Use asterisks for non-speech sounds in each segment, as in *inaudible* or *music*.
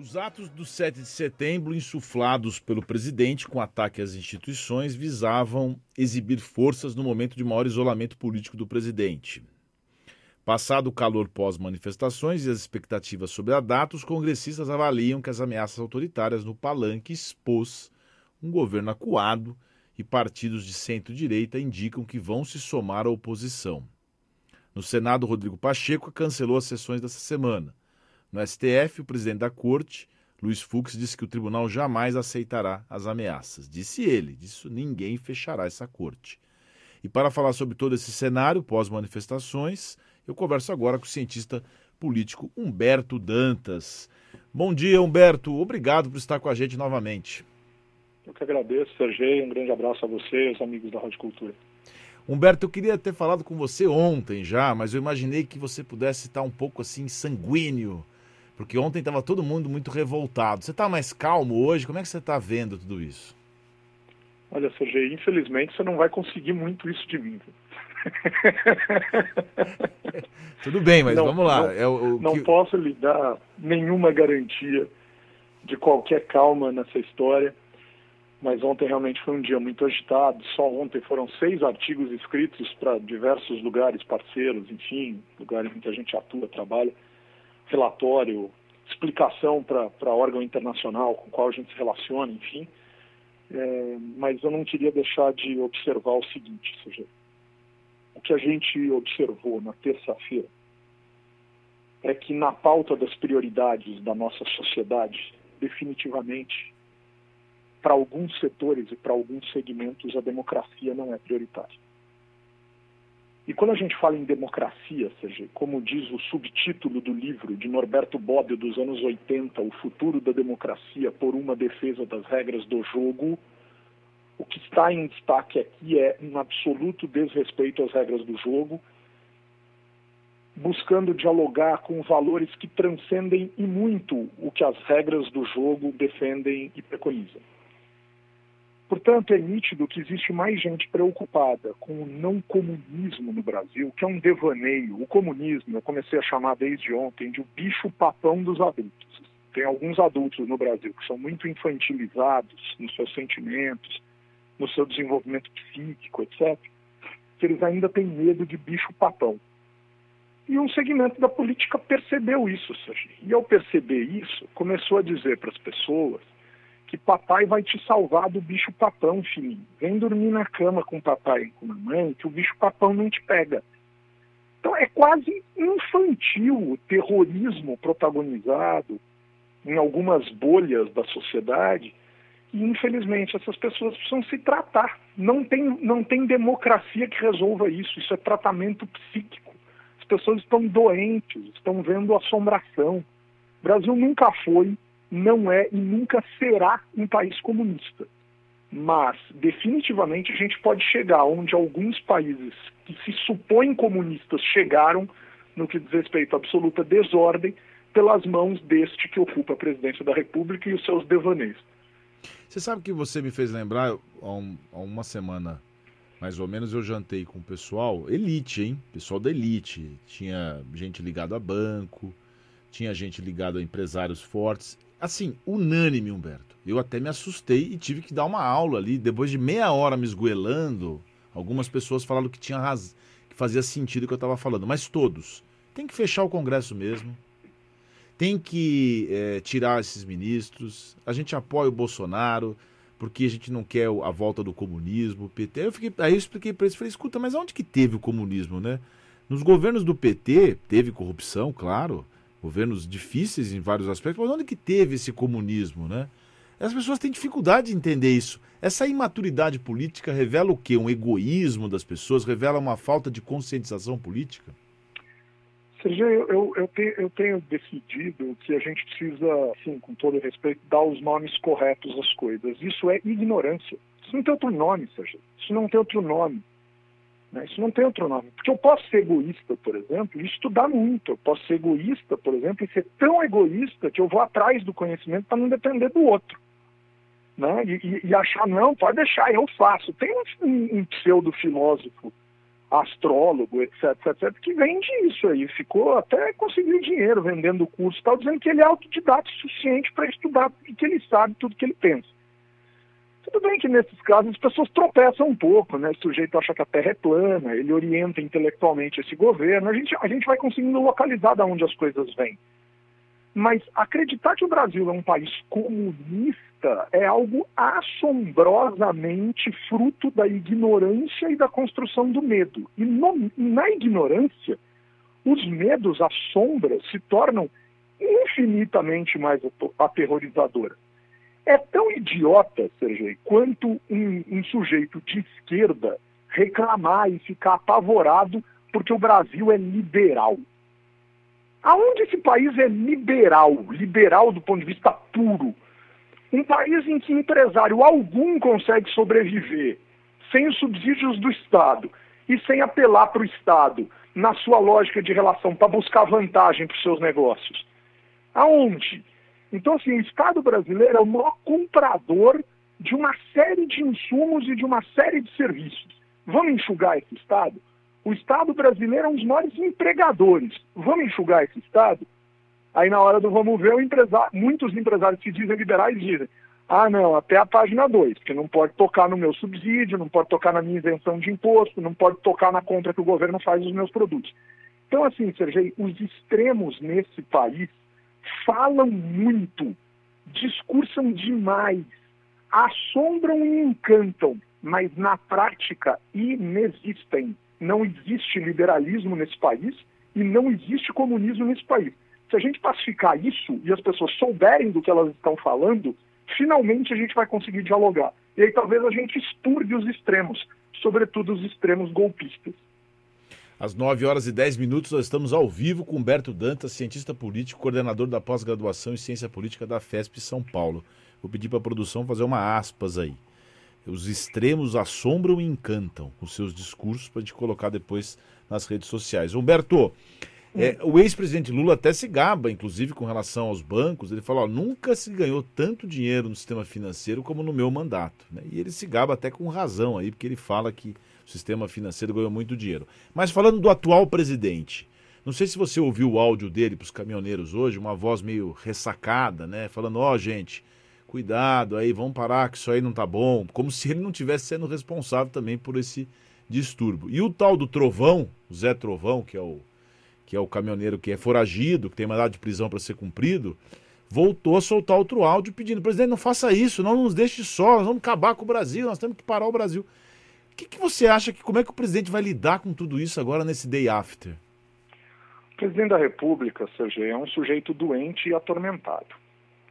Os atos do 7 de setembro, insuflados pelo presidente com ataque às instituições, visavam exibir forças no momento de maior isolamento político do presidente. Passado o calor pós-manifestações e as expectativas sobre a data, os congressistas avaliam que as ameaças autoritárias no palanque expôs um governo acuado e partidos de centro-direita indicam que vão se somar à oposição. No Senado, Rodrigo Pacheco cancelou as sessões dessa semana. No STF, o presidente da corte, Luiz Fux, disse que o tribunal jamais aceitará as ameaças. Disse ele, disse ninguém fechará essa corte. E para falar sobre todo esse cenário pós-manifestações, eu converso agora com o cientista político Humberto Dantas. Bom dia, Humberto. Obrigado por estar com a gente novamente. Eu que agradeço, Sergei. Um grande abraço a você e aos amigos da Rádio Cultura. Humberto, eu queria ter falado com você ontem já, mas eu imaginei que você pudesse estar um pouco assim sanguíneo porque ontem estava todo mundo muito revoltado. Você está mais calmo hoje? Como é que você está vendo tudo isso? Olha, Sergei, infelizmente você não vai conseguir muito isso de mim. *laughs* Tudo bem, mas não, vamos lá. Não, é o, o não que... posso lhe dar nenhuma garantia de qualquer calma nessa história, mas ontem realmente foi um dia muito agitado. Só ontem foram seis artigos escritos para diversos lugares parceiros, enfim, lugares em que a gente atua, trabalha relatório, explicação para órgão internacional com qual a gente se relaciona, enfim. É, mas eu não queria deixar de observar o seguinte, seja, o que a gente observou na terça-feira é que na pauta das prioridades da nossa sociedade, definitivamente, para alguns setores e para alguns segmentos, a democracia não é prioritária. E quando a gente fala em democracia, seja, como diz o subtítulo do livro de Norberto Bobbio dos anos 80, O Futuro da Democracia por uma Defesa das Regras do Jogo, o que está em destaque aqui é um absoluto desrespeito às regras do jogo, buscando dialogar com valores que transcendem e muito o que as regras do jogo defendem e preconizam. Portanto, é nítido que existe mais gente preocupada com o não comunismo no Brasil, que é um devaneio. O comunismo, eu comecei a chamar desde ontem de o bicho-papão dos adultos. Tem alguns adultos no Brasil que são muito infantilizados nos seus sentimentos, no seu desenvolvimento psíquico, etc., que eles ainda têm medo de bicho-papão. E um segmento da política percebeu isso, Sergi. E ao perceber isso, começou a dizer para as pessoas que papai vai te salvar do bicho papão, filhinho. Vem dormir na cama com papai e com mamãe, que o bicho papão não te pega. Então é quase infantil o terrorismo protagonizado em algumas bolhas da sociedade e infelizmente essas pessoas precisam se tratar. Não tem, não tem democracia que resolva isso, isso é tratamento psíquico. As pessoas estão doentes, estão vendo assombração. O Brasil nunca foi não é e nunca será um país comunista. Mas, definitivamente, a gente pode chegar onde alguns países que se supõem comunistas chegaram, no que diz respeito à absoluta desordem, pelas mãos deste que ocupa a presidência da República e os seus devaneios. Você sabe que você me fez lembrar, há, um, há uma semana mais ou menos, eu jantei com o pessoal, elite, hein? Pessoal da elite. Tinha gente ligada a banco, tinha gente ligada a empresários fortes assim, unânime, Humberto. Eu até me assustei e tive que dar uma aula ali. Depois de meia hora me esgoelando, algumas pessoas falaram que tinha raz... que fazia sentido o que eu estava falando, mas todos. Tem que fechar o Congresso mesmo. Tem que é, tirar esses ministros. A gente apoia o Bolsonaro porque a gente não quer a volta do comunismo, PT. Eu fiquei, aí eu expliquei para eles, falei, escuta, mas onde que teve o comunismo, né? Nos governos do PT teve corrupção, claro, governos difíceis em vários aspectos, mas onde que teve esse comunismo, né? As pessoas têm dificuldade de entender isso. Essa imaturidade política revela o quê? Um egoísmo das pessoas? Revela uma falta de conscientização política? Sergio, eu, eu, tenho, eu tenho decidido que a gente precisa, assim, com todo respeito, dar os nomes corretos às coisas. Isso é ignorância. Isso não tem outro nome, Sergio. Isso não tem outro nome. Né? Isso não tem outro nome. Porque eu posso ser egoísta, por exemplo, e estudar muito. Eu posso ser egoísta, por exemplo, e ser tão egoísta que eu vou atrás do conhecimento para não depender do outro. Né? E, e, achar, não, pode deixar, eu faço. Tem um, um pseudo-filósofo astrólogo, etc, etc, que vende isso aí. Ficou até conseguiu dinheiro vendendo o curso, tal, dizendo que ele é autodidata o suficiente para estudar e que ele sabe tudo que ele pensa. Tudo bem que nesses casos as pessoas tropeçam um pouco, né? O sujeito acha que a Terra é plana, ele orienta intelectualmente esse governo, a gente, a gente vai conseguindo localizar de onde as coisas vêm. Mas acreditar que o Brasil é um país comunista é algo assombrosamente fruto da ignorância e da construção do medo. E no, na ignorância, os medos, as sombras, se tornam infinitamente mais aterrorizadoras. É tão idiota, Sergei, quanto um, um sujeito de esquerda reclamar e ficar apavorado porque o Brasil é liberal. Aonde esse país é liberal, liberal do ponto de vista puro? Um país em que empresário algum consegue sobreviver sem os subsídios do Estado e sem apelar para o Estado na sua lógica de relação para buscar vantagem para os seus negócios. Aonde? Então, assim, o Estado brasileiro é o maior comprador de uma série de insumos e de uma série de serviços. Vamos enxugar esse Estado? O Estado brasileiro é um dos maiores empregadores. Vamos enxugar esse Estado? Aí, na hora do vamos ver, empresário, muitos empresários que dizem liberais dizem: ah, não, até a página 2, porque não pode tocar no meu subsídio, não pode tocar na minha isenção de imposto, não pode tocar na compra que o governo faz dos meus produtos. Então, assim, Sergei, os extremos nesse país falam muito, discursam demais, assombram e encantam, mas na prática inexistem. Não existe liberalismo nesse país e não existe comunismo nesse país. Se a gente pacificar isso e as pessoas souberem do que elas estão falando, finalmente a gente vai conseguir dialogar. E aí talvez a gente expurgue os extremos, sobretudo os extremos golpistas. Às 9 horas e 10 minutos, nós estamos ao vivo com Humberto Dantas, cientista político, coordenador da pós-graduação em Ciência Política da FESP São Paulo. Vou pedir para a produção fazer uma aspas aí. Os extremos assombram e encantam os seus discursos para gente colocar depois nas redes sociais. Humberto, é, o ex-presidente Lula até se gaba, inclusive, com relação aos bancos. Ele falou: ó, nunca se ganhou tanto dinheiro no sistema financeiro como no meu mandato. Né? E ele se gaba até com razão aí, porque ele fala que o sistema financeiro ganhou muito dinheiro. Mas falando do atual presidente, não sei se você ouviu o áudio dele para os caminhoneiros hoje, uma voz meio ressacada, né? Falando, ó, oh, gente, cuidado aí, vamos parar que isso aí não tá bom. Como se ele não tivesse sendo responsável também por esse distúrbio. E o tal do Trovão, o Zé Trovão, que é o, que é o caminhoneiro que é foragido, que tem mandado de prisão para ser cumprido, voltou a soltar outro áudio pedindo, presidente, não faça isso, não nos deixe só, nós vamos acabar com o Brasil, nós temos que parar o Brasil que, que você acha que como é que o presidente vai lidar com tudo isso agora nesse day after? O presidente da República, Sérgio, é um sujeito doente e atormentado.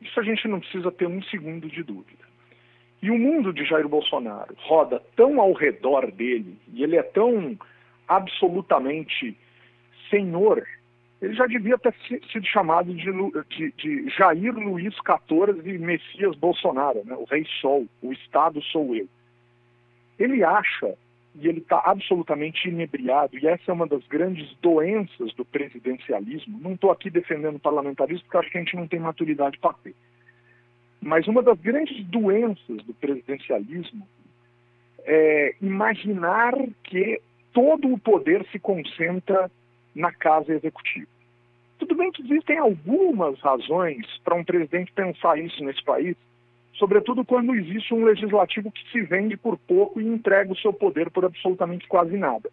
Isso a gente não precisa ter um segundo de dúvida. E o mundo de Jair Bolsonaro roda tão ao redor dele, e ele é tão absolutamente senhor, ele já devia ter sido chamado de, de, de Jair Luiz XIV Messias Bolsonaro, né? o rei sol, o Estado sou eu. Ele acha, e ele está absolutamente inebriado, e essa é uma das grandes doenças do presidencialismo. Não estou aqui defendendo o parlamentarismo, porque acho que a gente não tem maturidade para ter. Mas uma das grandes doenças do presidencialismo é imaginar que todo o poder se concentra na casa executiva. Tudo bem que existem algumas razões para um presidente pensar isso nesse país, sobretudo quando existe um legislativo que se vende por pouco e entrega o seu poder por absolutamente quase nada.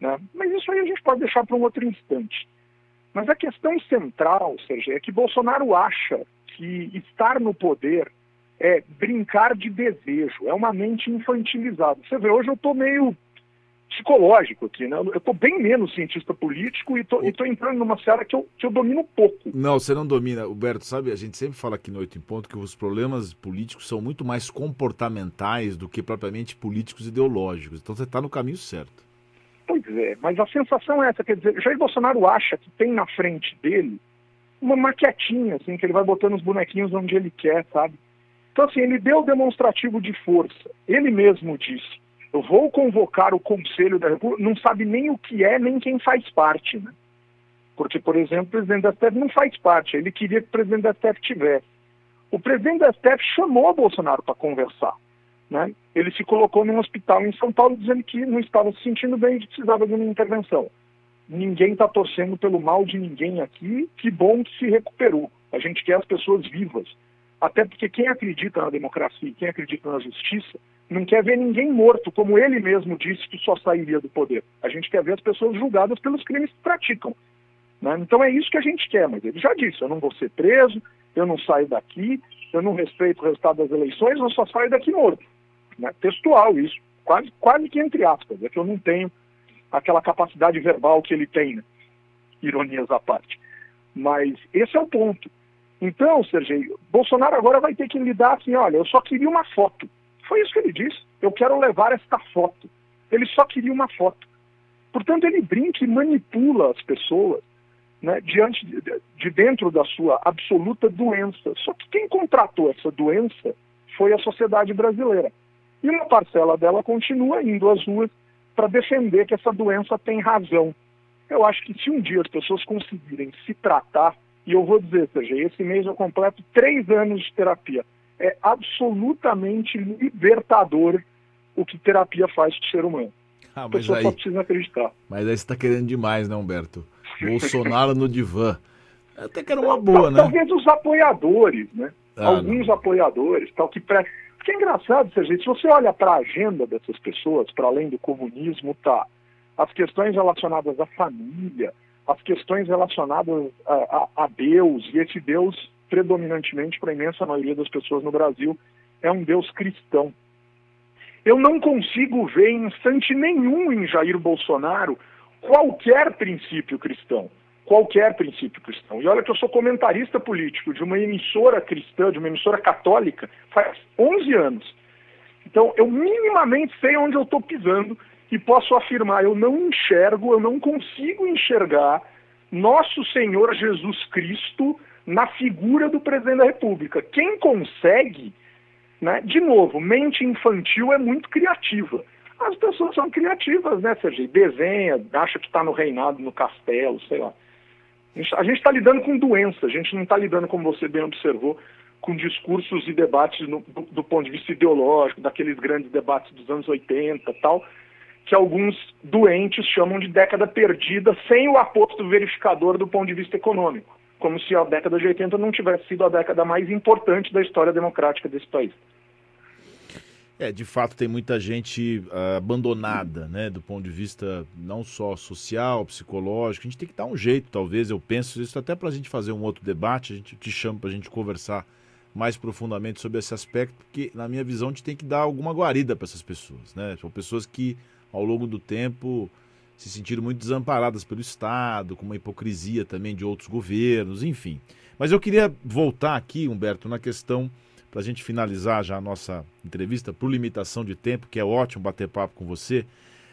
Né? Mas isso aí a gente pode deixar para um outro instante. Mas a questão central, Sérgio, é que Bolsonaro acha que estar no poder é brincar de desejo, é uma mente infantilizada. Você vê, hoje eu estou meio psicológico aqui, né? Eu estou bem menos cientista político e estou entrando numa seara que eu, que eu domino pouco. Não, você não domina. Roberto, sabe, a gente sempre fala aqui no Oito em Ponto que os problemas políticos são muito mais comportamentais do que propriamente políticos ideológicos. Então você está no caminho certo. Pois é, mas a sensação é essa, quer dizer, Jair Bolsonaro acha que tem na frente dele uma maquetinha, assim, que ele vai botando os bonequinhos onde ele quer, sabe? Então, assim, ele deu demonstrativo de força. Ele mesmo disse eu vou convocar o Conselho da República, não sabe nem o que é, nem quem faz parte. Né? Porque, por exemplo, o presidente da STF não faz parte, ele queria que o presidente da STF tivesse. O presidente da STF chamou o Bolsonaro para conversar. Né? Ele se colocou num hospital em São Paulo dizendo que não estava se sentindo bem e precisava de uma intervenção. Ninguém está torcendo pelo mal de ninguém aqui, que bom que se recuperou. A gente quer as pessoas vivas. Até porque quem acredita na democracia e quem acredita na justiça não quer ver ninguém morto, como ele mesmo disse que só sairia do poder. A gente quer ver as pessoas julgadas pelos crimes que praticam. Né? Então é isso que a gente quer, mas ele já disse, eu não vou ser preso, eu não saio daqui, eu não respeito o resultado das eleições, eu só saio daqui morto. Né? Textual isso, quase, quase que entre aspas, é que eu não tenho aquela capacidade verbal que ele tem, né? ironias à parte. Mas esse é o ponto. Então, Sergei, Bolsonaro agora vai ter que lidar assim, olha, eu só queria uma foto. Foi isso que ele disse. Eu quero levar esta foto. Ele só queria uma foto. Portanto, ele brinca e manipula as pessoas né, diante de, de, dentro da sua absoluta doença. Só que quem contratou essa doença foi a sociedade brasileira. E uma parcela dela continua indo às ruas para defender que essa doença tem razão. Eu acho que se um dia as pessoas conseguirem se tratar, e eu vou dizer, seja, esse mês eu completo três anos de terapia. É absolutamente libertador o que terapia faz com o ser humano. Ah, a pessoa aí, só precisa acreditar. Mas aí você está querendo demais, né, Humberto? Bolsonaro no divã. Até que era uma boa, né? Talvez os apoiadores, né? Ah, Alguns não. apoiadores, tal, que pre... Porque é engraçado, gente, se você olha para a agenda dessas pessoas, para além do comunismo, tá as questões relacionadas à família, as questões relacionadas a, a, a Deus, e esse Deus, predominantemente, para a imensa maioria das pessoas no Brasil, é um Deus cristão. Eu não consigo ver em instante nenhum em Jair Bolsonaro qualquer princípio cristão. Qualquer princípio cristão. E olha que eu sou comentarista político de uma emissora cristã, de uma emissora católica, faz 11 anos. Então, eu minimamente sei onde eu estou pisando e posso afirmar: eu não enxergo, eu não consigo enxergar nosso Senhor Jesus Cristo na figura do presidente da República. Quem consegue, né, de novo, mente infantil é muito criativa. As pessoas são criativas, né, Sergei? Desenha, acha que está no reinado, no castelo, sei lá. A gente está lidando com doença, a gente não está lidando, como você bem observou, com discursos e debates no, do, do, ponto de vista ideológico, daqueles grandes debates dos anos 80 tal, que alguns doentes chamam de década perdida sem o aposto verificador do ponto de vista econômico, como se a década de 80 não tivesse sido a década mais importante da história democrática desse país. É, de fato tem muita gente uh, abandonada, né, do ponto de vista não só social, psicológico. A gente tem que dar um jeito, talvez, eu penso isso até para a gente fazer um outro debate, a gente te chama para a gente conversar mais profundamente sobre esse aspecto, porque na minha visão a gente tem que dar alguma guarida para essas pessoas, né? São pessoas que ao longo do tempo se sentiram muito desamparadas pelo Estado, com uma hipocrisia também de outros governos, enfim. Mas eu queria voltar aqui, Humberto, na questão para a gente finalizar já a nossa entrevista, por limitação de tempo, que é ótimo bater papo com você,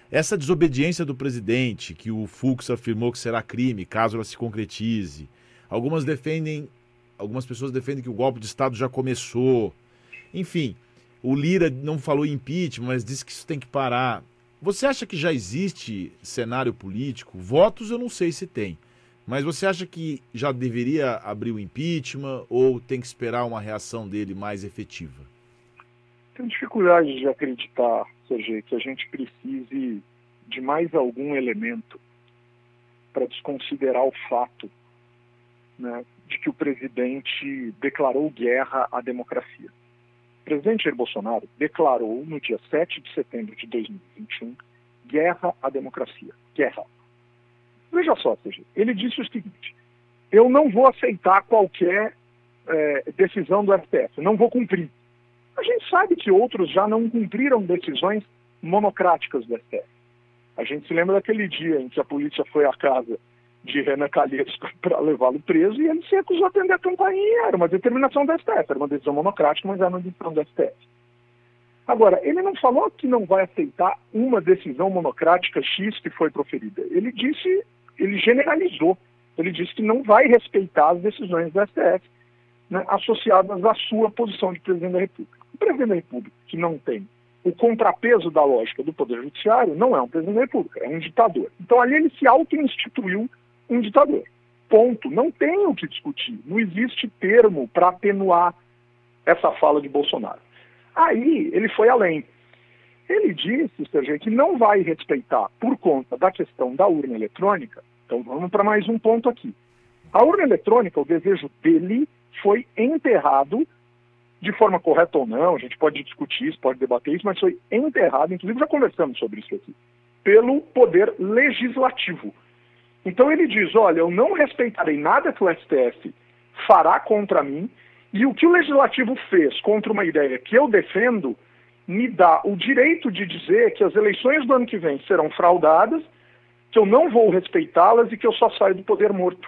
essa desobediência do presidente, que o Fux afirmou que será crime caso ela se concretize. Algumas defendem, algumas pessoas defendem que o golpe de Estado já começou. Enfim, o Lira não falou impeachment, mas disse que isso tem que parar. Você acha que já existe cenário político? Votos eu não sei se tem. Mas você acha que já deveria abrir o impeachment ou tem que esperar uma reação dele mais efetiva? Tenho dificuldade de acreditar, Sergei, que a gente precise de mais algum elemento para desconsiderar o fato né, de que o presidente declarou guerra à democracia. Presidente Jair Bolsonaro declarou no dia 7 de setembro de 2021 guerra à democracia. Guerra Veja só, ele disse o seguinte: eu não vou aceitar qualquer é, decisão do STF, não vou cumprir. A gente sabe que outros já não cumpriram decisões monocráticas do STF. A gente se lembra daquele dia em que a polícia foi à casa de Renan Calheiros para levá-lo preso e ele se recusou a atender a campainha. Era uma determinação do STF, era uma decisão monocrática, mas era uma decisão do STF. Agora, ele não falou que não vai aceitar uma decisão monocrática X que foi proferida. Ele disse ele generalizou. Ele disse que não vai respeitar as decisões do STF né, associadas à sua posição de presidente da República. O presidente da República, que não tem o contrapeso da lógica do Poder Judiciário, não é um presidente da República, é um ditador. Então ali ele se auto-instituiu um ditador. Ponto. Não tem o que discutir. Não existe termo para atenuar essa fala de Bolsonaro. Aí ele foi além. Ele disse, Sergei, que não vai respeitar por conta da questão da urna eletrônica. Então vamos para mais um ponto aqui. A urna eletrônica, o desejo dele foi enterrado de forma correta ou não, a gente pode discutir isso, pode debater isso, mas foi enterrado, inclusive já conversamos sobre isso aqui, pelo poder legislativo. Então ele diz: olha, eu não respeitarei nada que o STF fará contra mim, e o que o legislativo fez contra uma ideia que eu defendo me dá o direito de dizer que as eleições do ano que vem serão fraudadas, que eu não vou respeitá-las e que eu só saio do poder morto.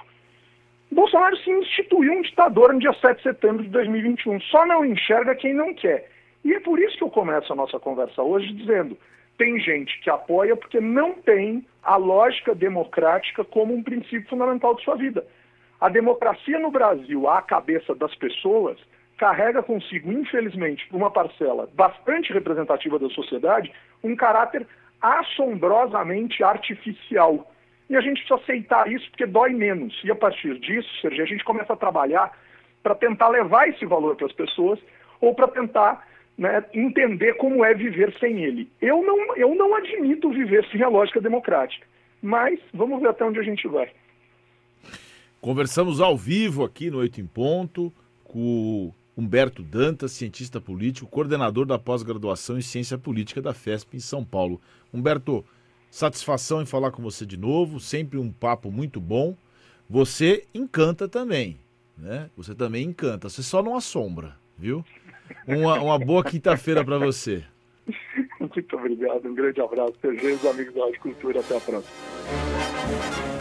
Bolsonaro se instituiu um ditador no dia 7 de setembro de 2021. Só não enxerga quem não quer. E é por isso que eu começo a nossa conversa hoje dizendo: tem gente que apoia porque não tem a lógica democrática como um princípio fundamental de sua vida. A democracia no Brasil, à cabeça das pessoas, carrega consigo, infelizmente, uma parcela bastante representativa da sociedade, um caráter assombrosamente artificial e a gente precisa aceitar isso porque dói menos. E a partir disso, Sergio, a gente começa a trabalhar para tentar levar esse valor para as pessoas ou para tentar né, entender como é viver sem ele. Eu não, eu não admito viver sem a lógica democrática, mas vamos ver até onde a gente vai. Conversamos ao vivo aqui no Oito em Ponto com Humberto Dantas, cientista político, coordenador da pós-graduação em Ciência Política da FESP em São Paulo. Humberto, Satisfação em falar com você de novo, sempre um papo muito bom. Você encanta também, né? Você também encanta, você só não assombra, viu? Uma, uma boa quinta-feira para você. Muito obrigado, um grande abraço, os amigos da Rádio Cultura, até a próxima.